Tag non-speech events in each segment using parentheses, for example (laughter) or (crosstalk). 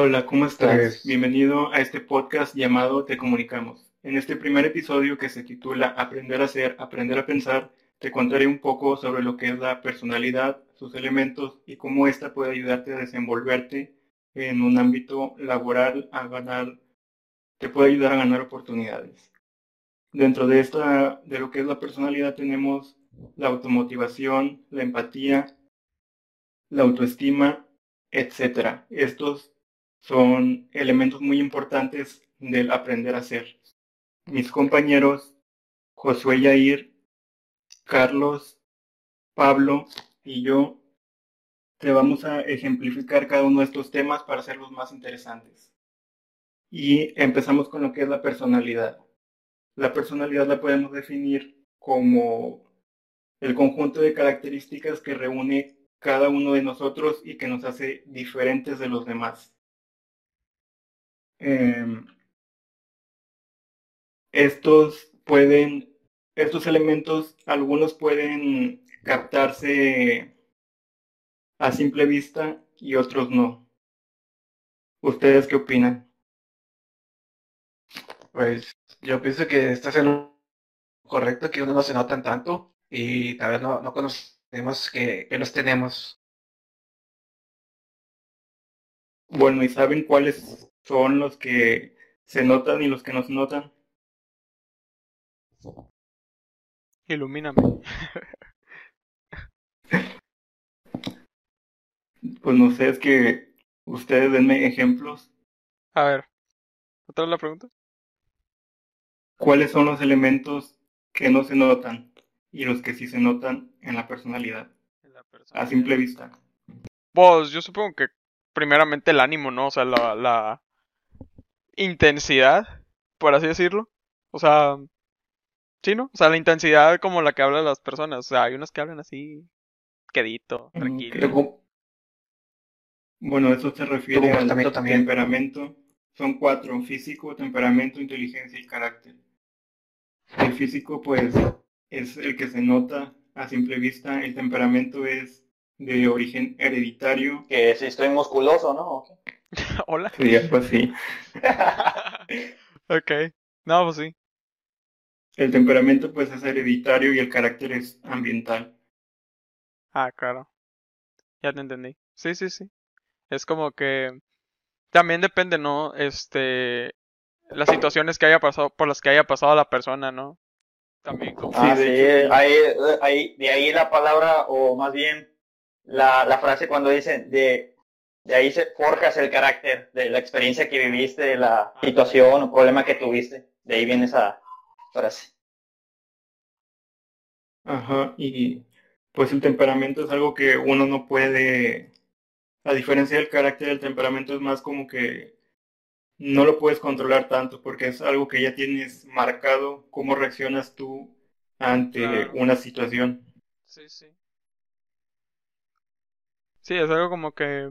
Hola, ¿cómo estás? Pues, Bienvenido a este podcast llamado Te Comunicamos. En este primer episodio que se titula Aprender a ser, aprender a pensar, te contaré un poco sobre lo que es la personalidad, sus elementos y cómo ésta puede ayudarte a desenvolverte en un ámbito laboral, a ganar, te puede ayudar a ganar oportunidades. Dentro de esta, de lo que es la personalidad tenemos la automotivación, la empatía, la autoestima, etcétera. Estos son elementos muy importantes del aprender a ser. Mis compañeros Josué Yair, Carlos, Pablo y yo te vamos a ejemplificar cada uno de estos temas para hacerlos más interesantes. Y empezamos con lo que es la personalidad. La personalidad la podemos definir como el conjunto de características que reúne cada uno de nosotros y que nos hace diferentes de los demás. Eh, estos pueden, estos elementos, algunos pueden captarse a simple vista y otros no. ¿Ustedes qué opinan? pues yo pienso que estás en lo correcto, que uno no se notan tanto y tal vez no, no conocemos que, que los tenemos. Bueno, ¿y saben cuáles son los que se notan y los que no se notan? Ilumíname. (laughs) Pues no sé, es que ustedes denme ejemplos. A ver, ¿otra vez la pregunta? ¿Cuáles son los elementos que no se notan y los que sí se notan en la personalidad La a simple vista? Pues yo supongo que primeramente el ánimo, ¿no? O sea, la, la intensidad, por así decirlo. O sea, sí, ¿no? O sea, la intensidad como la que hablan las personas. O sea, hay unas que hablan así, quedito, Mm, tranquilo. Bueno, eso se refiere al también. temperamento. Son cuatro, físico, temperamento, inteligencia y carácter. El físico, pues, es el que se nota a simple vista. El temperamento es de origen hereditario. Que si estoy musculoso, ¿no? (laughs) Hola. Sí, algo así. (laughs) ok. No, pues sí. El temperamento, pues, es hereditario y el carácter es ambiental. Ah, claro. Ya te entendí. Sí, sí, sí. Es como que también depende, ¿no? Este, las situaciones que haya pasado, por las que haya pasado la persona, ¿no? También como... Ah, de sí, hecho, sí. ahí, ahí, de ahí la palabra, o más bien la, la frase cuando dicen de, de ahí se forjas el carácter, de la experiencia que viviste, de la situación o problema que tuviste. De ahí viene esa frase. Ajá, y pues el temperamento es algo que uno no puede, a diferencia del carácter, el temperamento es más como que no lo puedes controlar tanto porque es algo que ya tienes marcado cómo reaccionas tú ante Claro. una situación. Sí, sí. Sí, es algo como que,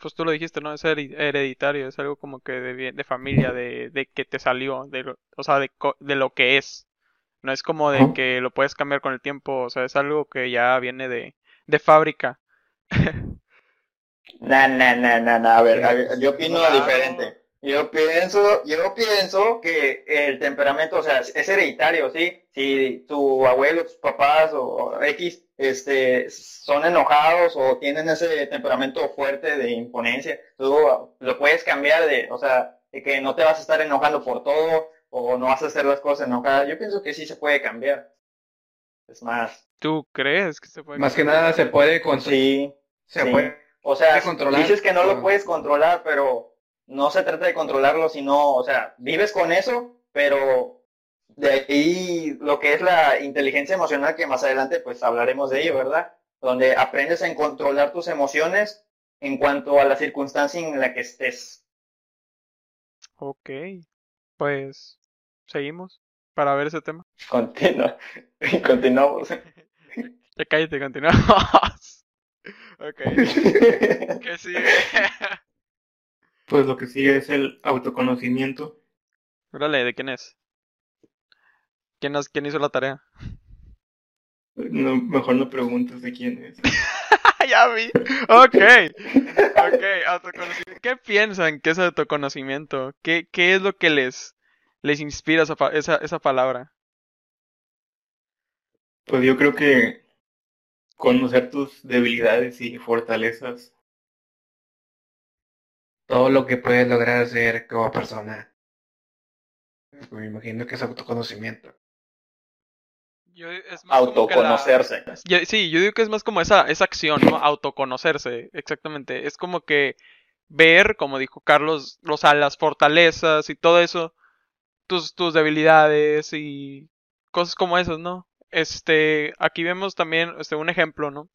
pues tú lo dijiste, ¿no? Es hereditario, es algo como que de, bien- de familia, de, de que te salió, de lo- o sea, de, de lo que es. No es como de que lo puedes cambiar con el tiempo, o sea, es algo que ya viene de, de fábrica. No, no, no, no, no, a ver, a ver, yo opino Claro. diferente. Yo pienso, yo pienso que el temperamento, o sea, es hereditario, ¿sí? Si tu abuelo, tus papás o X, este, son enojados o tienen ese temperamento fuerte de imponencia, tú lo puedes cambiar de, o sea, de que no te vas a estar enojando por todo o no vas a hacer las cosas enojadas. Yo pienso que sí se puede cambiar. Es más, ¿Tú crees que se puede Más que nada se puede controlar, sí, se sí. puede O sea, Puede controlar. dices que no lo puedes controlar, pero no se trata de controlarlo, sino, o sea, vives con eso, pero de ahí lo que es la inteligencia emocional, que más adelante pues hablaremos de ello, ¿verdad? Donde aprendes a controlar tus emociones en cuanto a la circunstancia en la que estés. Ok, pues seguimos para ver ese tema. Continua. (laughs) Continuamos. (laughs) Ya cállate, continuamos. (laughs) Ok, ¿qué sigue? Pues lo que sigue es el autoconocimiento. Órale, ¿de quién es? ¿Quién, hizo la tarea? No, mejor no preguntes de quién es. (laughs) ya vi. Ok. Ok, autoconocimiento. ¿Qué piensan que es autoconocimiento? ¿Qué, qué es lo que les, les inspira esa, pa- esa, esa palabra? Pues yo creo que conocer tus debilidades y fortalezas. Todo lo que puedes lograr hacer como persona. Me imagino que es autoconocimiento. Yo, es más la- Autoconocerse. Yo- sí, yo digo que es más como esa, esa acción, ¿no? Autoconocerse, exactamente. Es como que ver, como dijo Carlos, o sea, las fortalezas y todo eso, tus, tus debilidades y cosas como esas, ¿no? Este, aquí vemos también, este, un ejemplo, ¿no?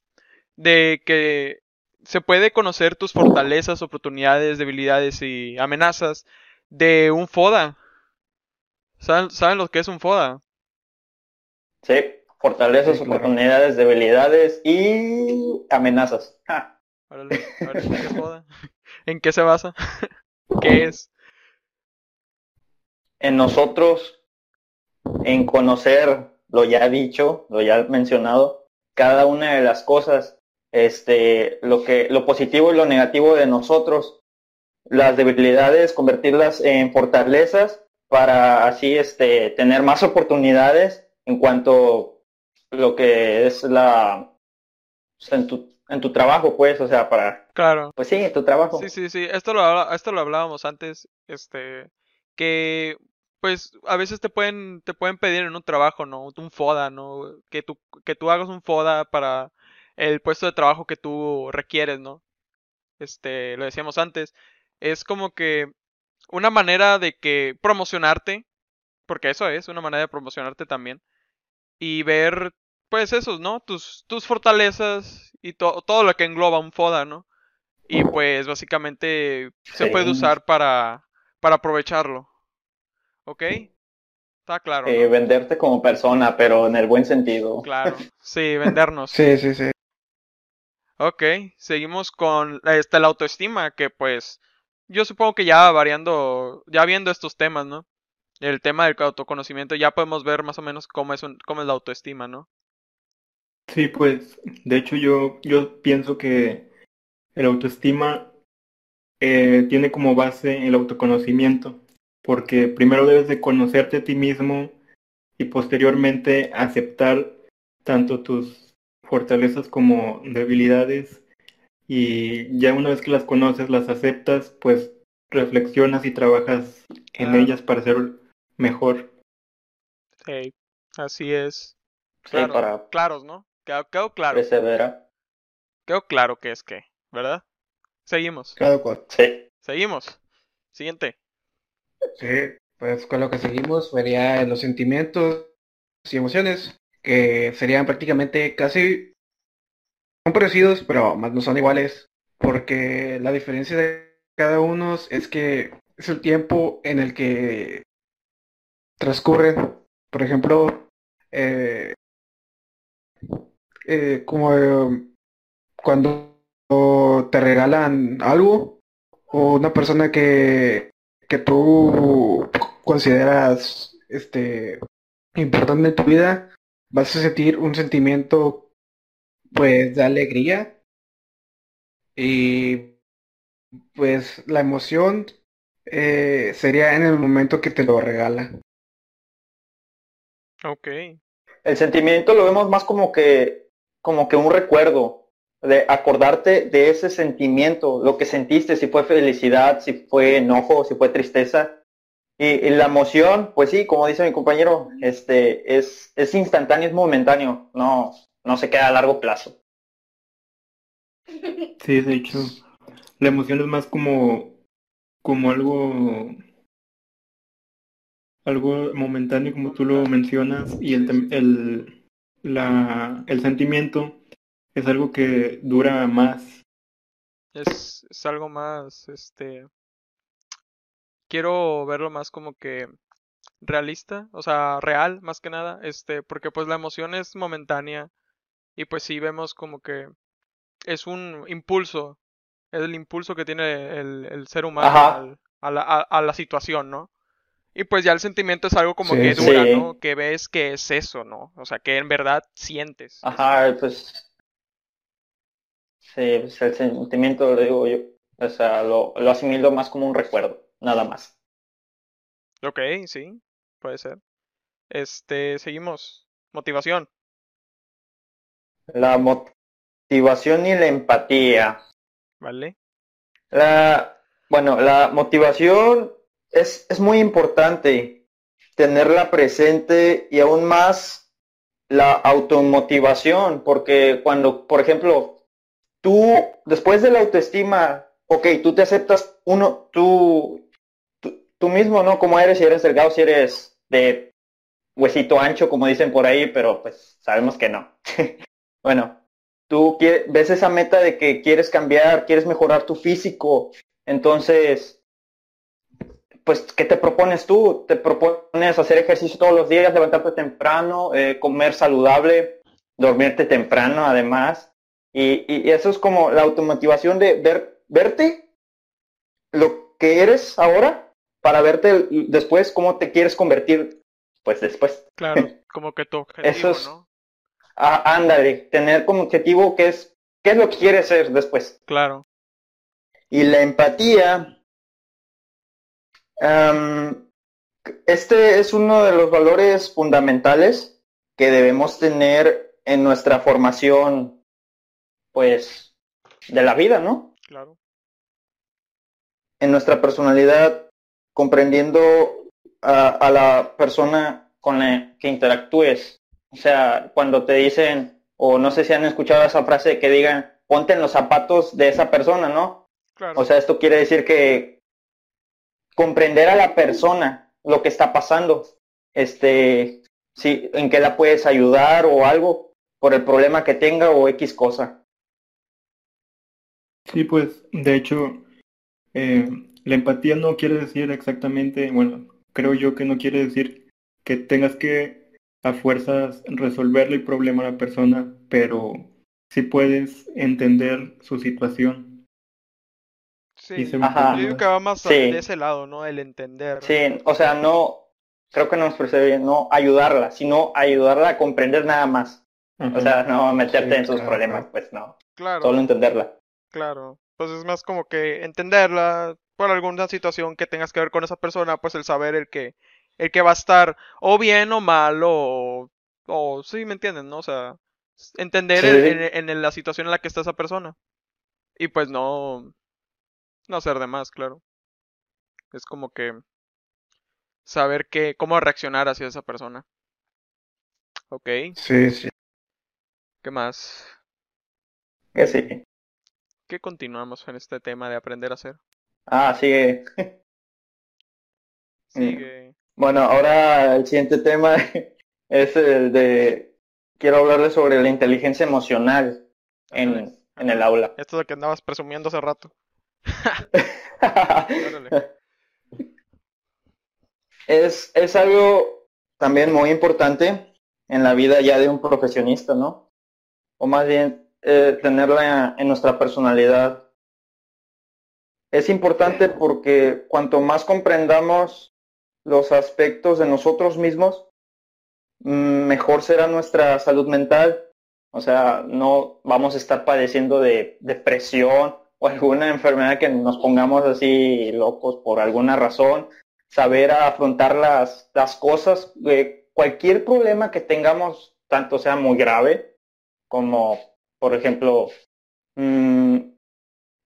De que se puede conocer tus fortalezas, oportunidades, debilidades y amenazas de un FODA. ¿Saben, ¿saben lo que es un FODA? Sí, fortalezas, Sí, claro. oportunidades, debilidades y amenazas. ¿En qué se basa? (laughs) ¿Qué es? En nosotros, en conocer lo ya dicho, lo ya mencionado, cada una de las cosas, este, lo que, lo positivo y lo negativo de nosotros, las debilidades, convertirlas en fortalezas para así, este, tener más oportunidades en cuanto lo que es la, o sea, en tu, en tu trabajo, pues, o sea, para, Claro. pues sí, en tu trabajo. Sí, sí, sí. Esto lo, esto lo hablábamos antes, este, que pues a veces te pueden, te pueden pedir en un trabajo, ¿no? Un FODA, ¿no? Que tú, que tú hagas un FODA para el puesto de trabajo que tú requieres, ¿no? Este, lo decíamos antes. Es como que una manera de que promocionarte, porque eso es, una manera de promocionarte también. Y ver, pues esos, ¿no? Tus, tus fortalezas y to- todo lo que engloba un FODA, ¿no? Y pues básicamente se puede usar para, para aprovecharlo. ¿Ok? Está claro, Eh, venderte como persona, pero en el buen sentido. Claro. (laughs) Sí, vendernos. Sí, sí, sí. Ok, seguimos con este, la autoestima, que pues yo supongo que ya variando, ya viendo estos temas, ¿no? El tema del autoconocimiento, ya podemos ver más o menos cómo es, un- cómo es la autoestima, ¿no? Sí, pues de hecho yo, yo pienso que el autoestima eh, tiene como base el autoconocimiento, porque primero debes de conocerte a ti mismo y posteriormente aceptar tanto tus fortalezas como debilidades y ya una vez que las conoces, las aceptas, pues reflexionas y trabajas en Ah. ellas para ser mejor. Sí, así es. Sí, Claro, para claros, ¿no? Quedó, quedó claro, perseverar. quedó claro que es que, ¿verdad? Seguimos, Cada cual. Sí. seguimos. Siguiente. Sí, pues con lo que seguimos sería los sentimientos y emociones, que serían prácticamente casi son parecidos, pero más no son iguales, porque la diferencia de cada uno es que es el tiempo en el que transcurren. Por ejemplo, eh, eh, como eh, cuando te regalan algo o una persona que que tú consideras este importante en tu vida, vas a sentir un sentimiento pues de alegría y pues la emoción sería en el momento que te lo regala. Ok. El sentimiento lo vemos más como que, como que un recuerdo, de acordarte de ese sentimiento, lo que sentiste, si fue felicidad, si fue enojo, si fue tristeza. Y, y la emoción, pues sí, como dice mi compañero, este, es, es instantáneo, es momentáneo, no, no se queda a largo plazo. Sí, de hecho, la emoción es más como, como algo, algo momentáneo, como tú lo mencionas, y el, tem- el, la, el sentimiento es algo que dura más. Es, es algo más, este... Quiero verlo más como que realista, o sea, real más que nada, este, porque pues la emoción es momentánea y pues sí vemos como que es un impulso, es el impulso que tiene el, el ser humano al- a, la, a- a la situación, ¿no? Y pues ya el sentimiento es algo como Sí, que dura, Sí. ¿no? Que ves que es eso, ¿no? O sea, que en verdad sientes. Ajá, pues. Sí, Sí, pues el sentimiento, lo digo yo, o sea, lo, lo asimilo más como un recuerdo, nada más. Ok, sí, puede ser. Este, seguimos. Motivación. La motivación y la empatía. ¿Vale? La, bueno, la motivación es, es muy importante tenerla presente y aún más la automotivación, porque cuando, por ejemplo, tú, después de la autoestima, ok, tú te aceptas uno, tú, tú, mismo, ¿no? Como eres, si eres delgado, si eres de huesito ancho, como dicen por ahí, pero pues sabemos que no. (laughs) bueno, tú ves esa meta de que quieres cambiar, quieres mejorar tu físico, entonces, pues, ¿qué te propones tú? Te propones hacer ejercicio todos los días, levantarte temprano, eh, comer saludable, dormirte temprano además, y, y- eso es como la automotivación de ver, verte lo que eres ahora para verte después cómo te quieres convertir, pues después. Claro, (laughs) como que tu objetivo, Eso es- ¿no? Ah, ándale, tener como objetivo qué es, qué es lo que quieres ser después. Claro. Y la empatía, am, este es uno de los valores fundamentales que debemos tener en nuestra formación, pues, de la vida, ¿no? Claro. En nuestra personalidad, comprendiendo a, a la persona con la que interactúes. O sea, cuando te dicen, o no sé si han escuchado esa frase que digan, ponte en los zapatos de esa persona, ¿no? Claro. O sea, esto quiere decir que comprender a la persona lo que está pasando, este, si en qué la puedes ayudar o algo por el problema que tenga o X cosa. Sí, pues de hecho, eh, la empatía no quiere decir exactamente, bueno, creo yo que no quiere decir que tengas que a fuerzas resolverle el problema a la persona, pero sí puedes entender su situación. Sí. y se Yo digo que va más Sí. de ese lado, ¿no? El entender. Sí, o sea, no, creo que no nos parece bien, no ayudarla, sino ayudarla a comprender nada más. O sea, no meterte Sí, en sus claro, problemas, pues no, Claro. solo entenderla. Claro, pues es más como que entenderla por alguna situación que tengas que ver con esa persona, pues el saber el que el que va a estar o bien o mal o o sí, ¿me entienden, no? O sea, entender Sí. el- en, en la situación en la que está esa persona. Y pues no no hacer de más, claro. Es como que saber qué cómo reaccionar hacia esa persona. Ok, Sí, sí. ¿qué más? Que sí. ¿Qué continuamos en este tema de aprender a hacer? Ah, sigue. (laughs) Mm. Sigue. Bueno, ahora el siguiente tema (laughs) es el de, quiero hablarles sobre la inteligencia emocional en, en el aula. Esto es lo que andabas presumiendo hace rato. (laughs) Es, es algo también muy importante en la vida ya de un profesionista, ¿no? O más bien eh, tenerla en nuestra personalidad. Es importante porque cuanto más comprendamos los aspectos de nosotros mismos, mm, mejor será nuestra salud mental. O sea, no vamos a estar padeciendo de depresión o alguna enfermedad que nos pongamos así locos por alguna razón. Saber afrontar las, las cosas, eh, cualquier problema que tengamos, tanto sea muy grave, como por ejemplo, mm,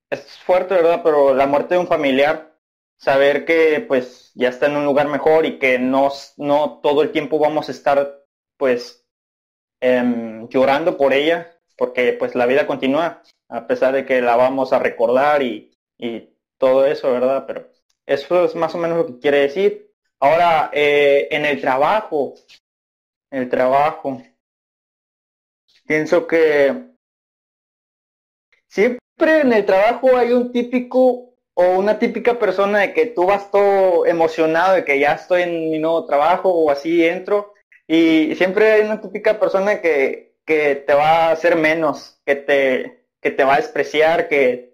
es fuerte, ¿verdad? Pero la muerte de un familiar, saber que pues ya está en un lugar mejor y que no, no todo el tiempo vamos a estar pues em, llorando por ella, porque pues la vida continúa, a pesar de que la vamos a recordar y, y todo eso, ¿verdad? Pero eso es más o menos lo que quiere decir. Ahora, eh, en el trabajo, el trabajo, pienso que siempre en el trabajo hay un típico o una típica persona de que tú vas todo emocionado de que ya estoy en mi nuevo trabajo o así entro y siempre hay una típica persona que, que te va a hacer menos, que te, que te va a despreciar, que,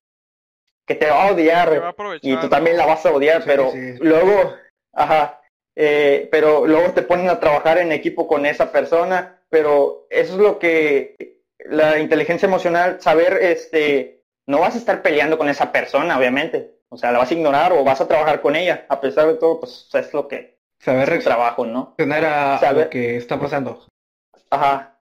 que te va a odiar va a y tú también la vas a odiar, Sí, pero sí. luego, ajá, eh, pero luego te ponen a trabajar en equipo con esa persona, pero eso es lo que la inteligencia emocional, saber, este, no vas a estar peleando con esa persona, obviamente. O sea, la vas a ignorar o vas a trabajar con ella. A pesar de todo, pues es lo que Saber es tu trabajo, ¿no? reaccionar a, a Saber- lo que está pasando. Ajá.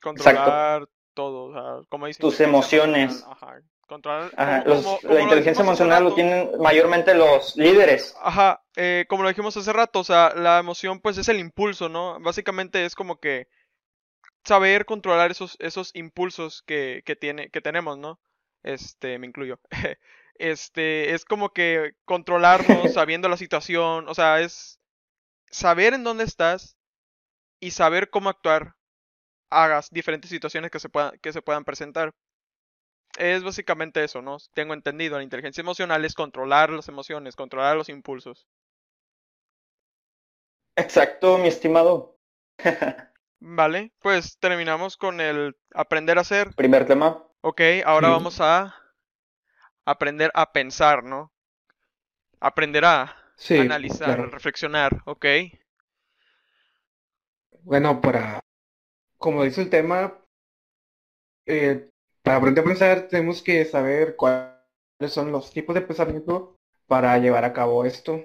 Controlar todo, o sea, como dice Tus emociones. Ajá, controlar. Ajá, como- los- como- como la inteligencia emocional lo tienen mayormente los líderes. Ajá, eh, como lo dijimos hace rato, o sea, la emoción pues es el impulso, ¿no? Básicamente es como que saber controlar esos, esos impulsos que, que tiene, que tenemos, ¿no? Este, me incluyo. (laughs) Este, es como que controlarnos (laughs) sabiendo la situación, o sea, es saber en dónde estás y saber cómo actuar hagas diferentes situaciones que se puedan, que se puedan presentar. Es básicamente eso, ¿no? Tengo entendido, la inteligencia emocional es controlar las emociones, controlar los impulsos. Exacto, mi estimado. Vale, pues terminamos con el aprender a hacer. Primer tema. Ok, ahora vamos a aprender a pensar, ¿no? Aprender a Sí, analizar, claro. reflexionar, ok. Bueno, para, como dice el tema, eh, para aprender a pensar tenemos que saber cuáles son los tipos de pensamiento para llevar a cabo esto.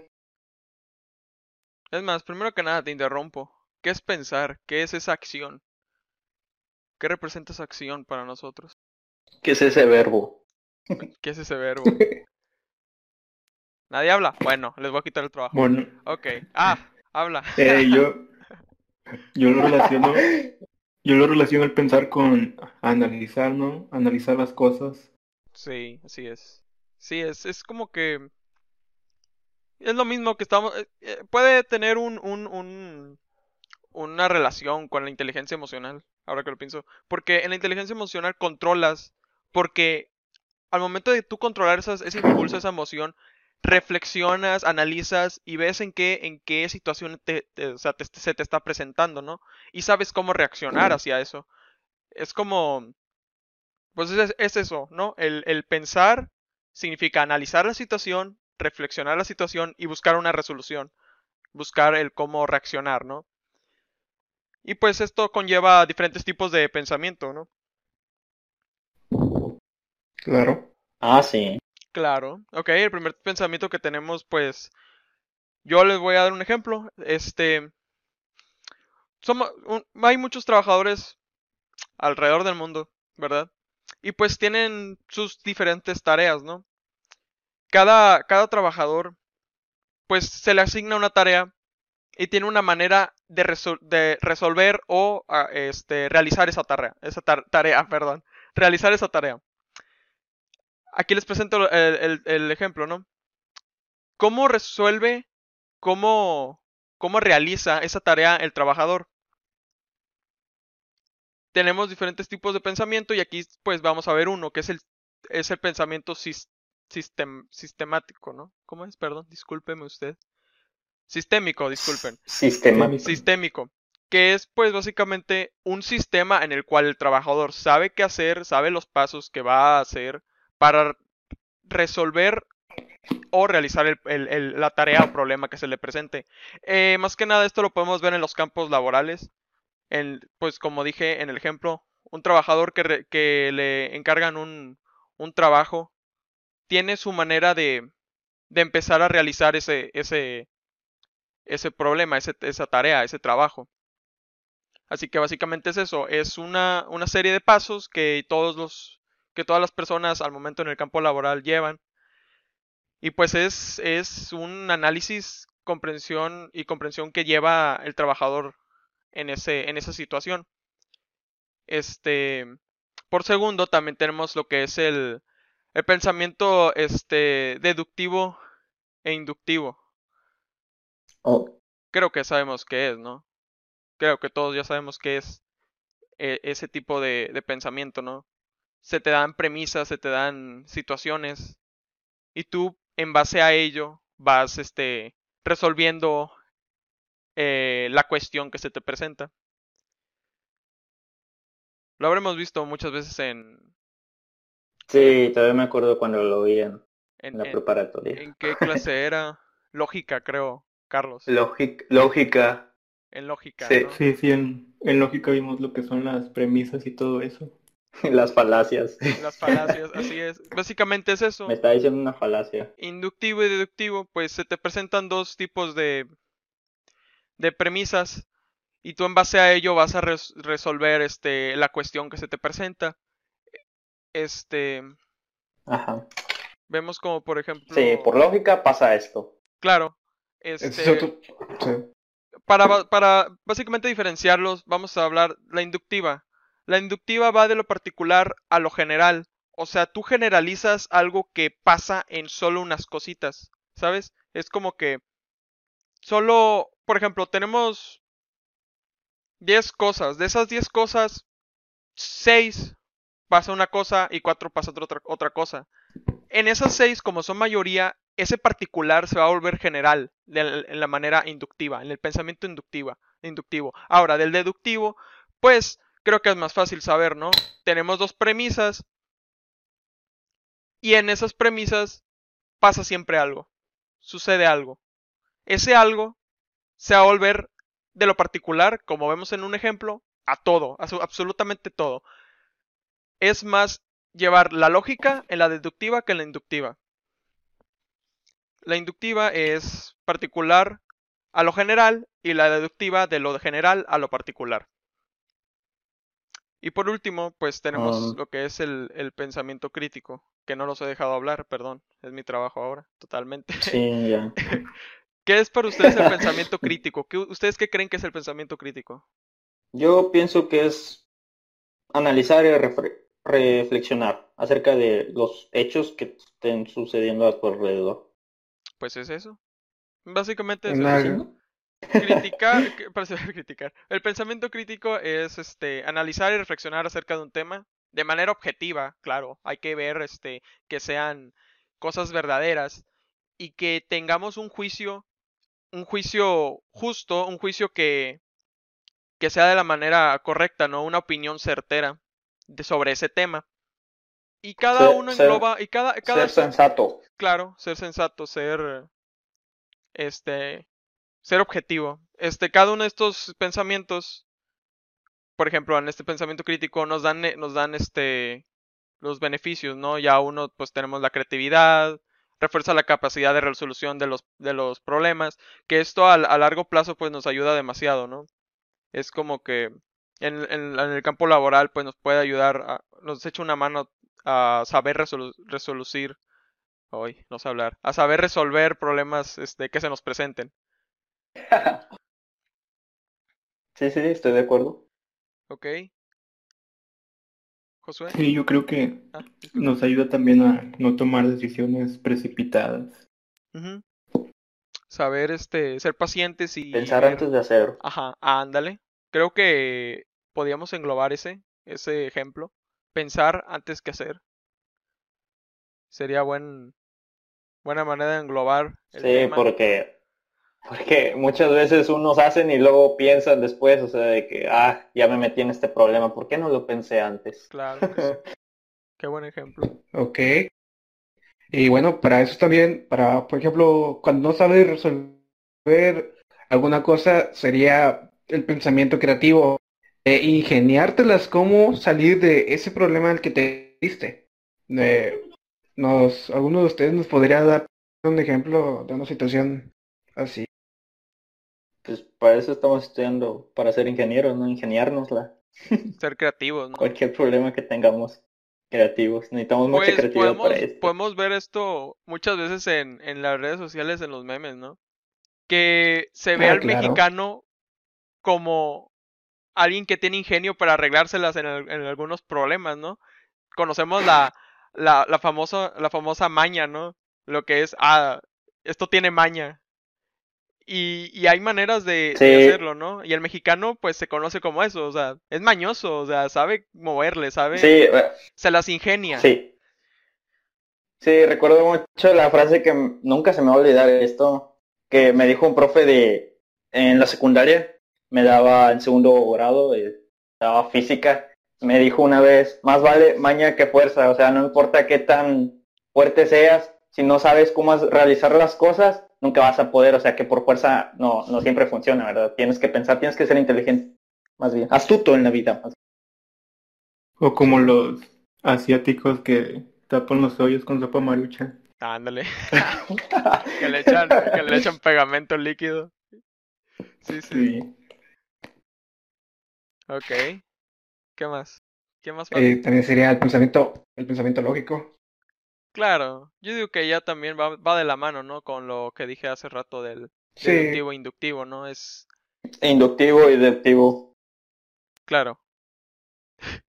Es más, primero que nada te interrumpo. ¿Qué es pensar? ¿Qué es esa acción? ¿Qué representa esa acción para nosotros? ¿Qué es ese verbo? (laughs) ¿Qué es ese verbo? ¿Nadie habla? Bueno, les voy a quitar el trabajo. Bueno, Ok. Ah, habla. eh, yo, yo lo relaciono, (laughs) yo lo relaciono el pensar con analizar, ¿no? Analizar las cosas. Sí, así es. Sí, es, es como que es lo mismo que estamos. eh, eh, puede tener un, un, un, una relación con la inteligencia emocional, ahora que lo pienso. Porque en la inteligencia emocional controlas, porque al momento de tú controlar esas, ese impulso, esa emoción, reflexionas, analizas y ves en qué, en qué situación te, te- o sea, te- se te está presentando, ¿no? Y sabes cómo reaccionar hacia eso. Es como, pues es, es eso, ¿no? El, el pensar significa analizar la situación, reflexionar la situación y buscar una resolución. Buscar el cómo reaccionar, ¿no? Y pues esto conlleva diferentes tipos de pensamiento, ¿no? Claro. Ah, sí. Claro. Ok, el primer pensamiento que tenemos, pues, yo les voy a dar un ejemplo. Este, somos, un- hay muchos trabajadores alrededor del mundo, ¿verdad? Y pues tienen sus diferentes tareas, ¿no? Cada, cada trabajador, pues, se le asigna una tarea y tiene una manera de, resol- de resolver o ah, este, realizar esa tarea, esa tar- tarea, (laughs) perdón, realizar esa tarea. Aquí les presento el, el- el ejemplo, ¿no? ¿Cómo resuelve, cómo, cómo realiza esa tarea el trabajador? Tenemos diferentes tipos de pensamiento y aquí pues vamos a ver uno, que es el, es el pensamiento sis- sistem- sistemático, ¿no? ¿Cómo es? Perdón, discúlpeme usted. Sistémico, disculpen. Sistema. Sistémico. Sistémico, que es pues básicamente un sistema en el cual el trabajador sabe qué hacer, sabe los pasos que va a hacer para resolver o realizar el- el- el- la tarea o problema que se le presente. Eh, más que nada esto lo podemos ver en los campos laborales. En, pues como dije en el ejemplo, un trabajador que, le encargan un, un trabajo tiene su manera de, de empezar a realizar ese, ese, ese problema, ese- esa tarea, ese trabajo. Así que básicamente es eso, es una, una serie de pasos que todos los, que todas las personas al momento en el campo laboral llevan. Y pues es, es un análisis, comprensión y comprensión que lleva el trabajador en ese, en esa situación. Este, por segundo, también tenemos lo que es el, el pensamiento este, deductivo e inductivo. Oh, Creo que sabemos qué es, ¿no? Creo que todos ya sabemos qué es eh, ese tipo de, de pensamiento, ¿no? Se te dan premisas, se te dan situaciones y tú en base a ello vas este, resolviendo eh, la cuestión que se te presenta. Lo habremos visto muchas veces en, sí, todavía me acuerdo cuando lo vi en, en, en la en- preparatoria. ¿en qué clase era? Lógica, creo, Carlos. Lógica, lógica. En lógica, Sí. ¿no? Sí, sí, en, en lógica vimos lo que son las premisas y todo eso. (laughs) Las falacias. Las falacias, así es. Básicamente es eso. Me está diciendo una falacia. Inductivo y deductivo, pues se te presentan dos tipos de, de premisas y tú en base a ello vas a res- resolver este, la cuestión que se te presenta. Este, Ajá. vemos como por ejemplo, Sí, por lógica pasa esto. claro, Ese es este, otro- sí. para, para básicamente diferenciarlos, vamos a hablar la inductiva. La inductiva va de lo particular a lo general. O sea, tú generalizas algo que pasa en solo unas cositas, ¿sabes? Es como que solo, por ejemplo, tenemos 10 cosas. De esas 10 cosas, 6 pasa una cosa y 4 pasa otra, otra cosa. En esas 6, como son mayoría, ese particular se va a volver general en la manera inductiva, en el pensamiento inductiva, inductivo. Ahora, del deductivo, pues creo que es más fácil saber, ¿no? Tenemos dos premisas y en esas premisas pasa siempre algo, sucede algo. Ese algo se va a volver de lo particular, como vemos en un ejemplo, a todo, a absolutamente todo. Es más llevar la lógica en la deductiva que en la inductiva. La inductiva es particular a lo general y la deductiva de lo general a lo particular. Y por último, pues tenemos Um. lo que es el, el pensamiento crítico, que no los he dejado hablar, perdón, es mi trabajo ahora, totalmente. Sí, ya. (laughs) ¿Qué es para ustedes el pensamiento crítico? ¿Qué, ¿Ustedes qué creen que es el pensamiento crítico? Yo pienso que es analizar y refre- reflexionar acerca de los hechos que estén sucediendo a tu alrededor. Pues es eso. Básicamente es Una- eso. Criticar, (laughs) criticar. El pensamiento crítico es este analizar y reflexionar acerca de un tema de manera objetiva, claro. Hay que ver este que sean cosas verdaderas y que tengamos un juicio un juicio justo, un juicio que que sea de la manera correcta, no una opinión certera de sobre ese tema. Y cada Ser- uno ser- engloba y cada cada Ser sensato. claro, ser sensato, ser este ser objetivo. Este cada uno de estos pensamientos por ejemplo, en este pensamiento crítico nos dan eh, nos dan este los beneficios, ¿no? Ya uno pues tenemos la creatividad, refuerza la capacidad de resolución de los de los problemas, que esto a, a largo plazo pues nos ayuda demasiado, ¿no? Es como que en, en- el campo laboral pues nos puede ayudar, a- nos echa una mano a saber resolu- resolucir Hoy, no sé hablar. A saber resolver problemas este, que se nos presenten. Sí, sí, estoy de acuerdo. ¿Ok? Josué. Sí, yo creo que Ah, nos ayuda también a no tomar decisiones precipitadas. Saber este, ser pacientes y Pensar ver- antes de hacer. Ajá, ándale. Creo que podíamos englobar ese, ese ejemplo. Pensar antes que hacer. Sería buen, buena manera de englobar el Sí, tema. porque, porque muchas veces unos hacen y luego piensan después, o sea, de que, ah, ya me metí en este problema, ¿por qué no lo pensé antes? Claro que sí. (laughs) Qué buen ejemplo. Ok. Y bueno, para eso también, para, por ejemplo, cuando no sabes resolver alguna cosa, sería el pensamiento creativo, de ingeniártelas cómo salir de ese problema al que te diste. Eh, nos, ¿alguno de ustedes nos podría dar un ejemplo de una situación así? Para eso estamos estudiando, para ser ingenieros, ¿no? Ingeniárnosla. (laughs) Ser creativos, ¿no? Cualquier problema que tengamos creativos. Necesitamos mucha Pues creatividad podemos, para esto. podemos ver esto muchas veces en, en las redes sociales, en los memes, ¿no? Que se ve Ah, al claro. mexicano como alguien que tiene ingenio para arreglárselas en, al- en algunos problemas, ¿no? Conocemos la, la, la famosa, la famosa maña, ¿no? Lo que es, ah, esto tiene maña. Y, y hay maneras de, hacerlo, ¿no? Y el mexicano, pues, se conoce como eso, o sea, es mañoso, o sea, sabe moverle, sabe, Sí, eh, se las ingenia. sí. Sí, recuerdo mucho la frase que nunca se me va a olvidar esto, que me dijo un profe de en la secundaria, me daba en segundo grado, eh, daba física, me dijo una vez, más vale maña que fuerza, o sea, no importa qué tan fuerte seas, si no sabes cómo realizar las cosas, nunca vas a poder, o sea, que por fuerza no, no siempre funciona, ¿verdad? Tienes que pensar, tienes que ser inteligente, más bien, astuto en la vida. más O como los asiáticos que tapan los hoyos con sopa marucha. Ándale. (laughs) que le echan, que le echan pegamento líquido. Sí, sí. Sí. Ok. ¿Qué más? ¿Qué más? Eh, también sería el pensamiento, el pensamiento lógico. Claro, yo digo que ya también va, va de la mano, ¿no? Con lo que dije hace rato del Sí, deductivo e inductivo, ¿no? Es Inductivo y deductivo, claro. (laughs)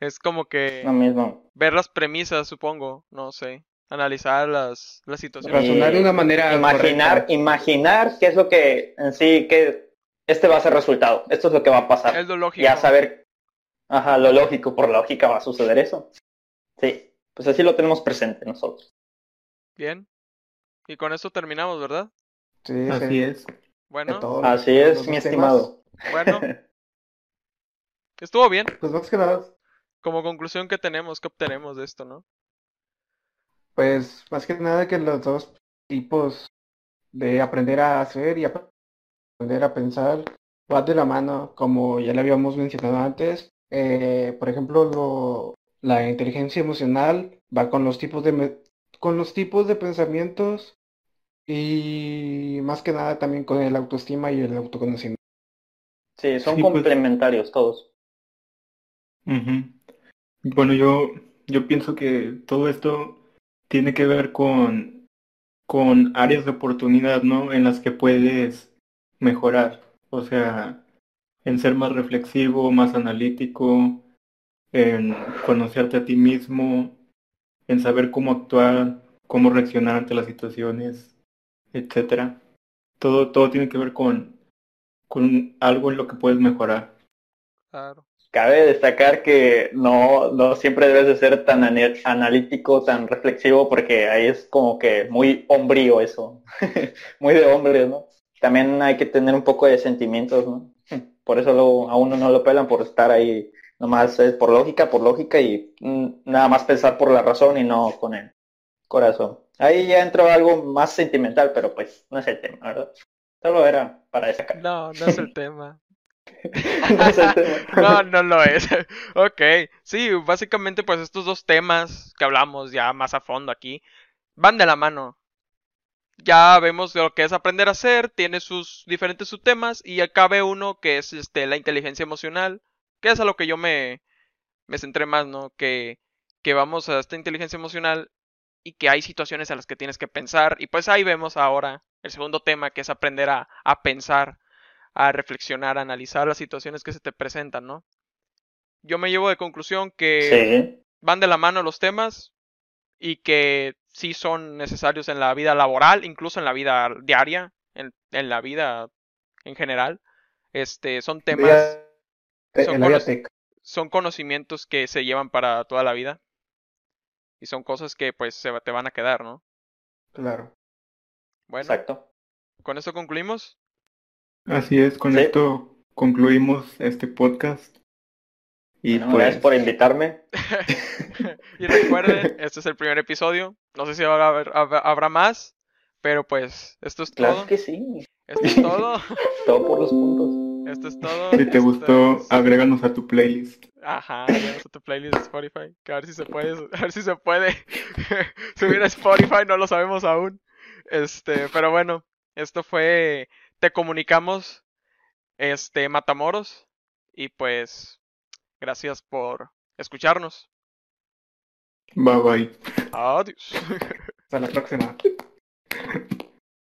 Es como que lo mismo. ver las premisas, supongo, no sé, analizar las, las situaciones. razonar de una manera Imaginar, correcta. imaginar qué es lo que en sí, que este va a ser el resultado, esto es lo que va a pasar. Es lo lógico. Ya saber, ajá, lo lógico, por lógica va a suceder eso. Sí, pues así lo tenemos presente nosotros. Bien. Y con esto terminamos, ¿verdad? Sí, Así sí, es. Bueno, todo. Así es, mi temas. estimado. bueno, (laughs) estuvo bien. Pues más que nada, Como conclusión que tenemos, que obtenemos de esto, ¿no? pues más que nada que los dos tipos de aprender a hacer y ap- aprender a pensar van de la mano, como ya le habíamos mencionado antes. Eh, por ejemplo, lo- la inteligencia emocional va con los tipos de con los tipos de pensamientos y más que nada también con el autoestima y el autoconocimiento. Sí, son Sí, pues. complementarios todos. Bueno, yo, yo pienso que todo esto tiene que ver con, con áreas de oportunidad, ¿no? En las que puedes mejorar. O sea, en ser más reflexivo, más analítico, en conocerte a ti mismo, en saber cómo actuar, cómo reaccionar ante las situaciones, etcétera. Todo, todo tiene que ver con, con algo en lo que puedes mejorar. Claro. Cabe destacar que no, no siempre debes de ser tan ane- analítico, tan reflexivo, porque ahí es como que muy hombrío eso, (laughs) muy de hombres, ¿no? También hay que tener un poco de sentimientos, ¿no? Por eso luego a uno no lo pelan por estar ahí, nomás es por lógica, por lógica y mm, nada más pensar por la razón y no con el corazón. Ahí ya entró algo más sentimental, pero pues no es el tema, ¿verdad? Solo era para destacar. No, no es el (laughs) tema. (laughs) No es el tema. (laughs) No, no lo es. Ok, sí, básicamente pues estos dos temas que hablamos ya más a fondo aquí van de la mano. Ya vemos lo que es aprender a hacer, tiene sus diferentes subtemas y acá ve uno que es este la inteligencia emocional, que es a lo que yo me, me centré más, ¿no? Que, que vamos a esta inteligencia emocional y que hay situaciones a las que tienes que pensar y pues ahí vemos ahora el segundo tema que es aprender a, a pensar a reflexionar, a analizar las situaciones que se te presentan, ¿no? Yo me llevo de conclusión que Sí. van de la mano los temas y que sí son necesarios en la vida laboral, incluso en la vida diaria, en, en la vida en general. Este, son temas, son en la vida conos- tech. son conocimientos que se llevan para toda la vida y son cosas que pues se, te van a quedar, ¿no? Claro. Bueno, Exacto. con eso concluimos. Así es, con Sí. esto concluimos este podcast. Y Bueno, pues, Gracias por invitarme. (laughs) y recuerden, este es el primer episodio. No sé si habrá, habrá, habrá más, pero pues esto es Claro todo. que sí. Esto es todo. (laughs) Todo por los puntos. Esto es (laughs) todo. si te gustó, es- agréganos a tu playlist. Ajá, agréganos a tu playlist de Spotify. Que a ver si se puede, a ver si se puede (laughs) subir a Spotify, no lo sabemos aún. Este, pero bueno, esto fue Te Comunicamos, este, Matamoros. Y pues, gracias por escucharnos. Bye bye. Adiós. (laughs) Hasta la próxima.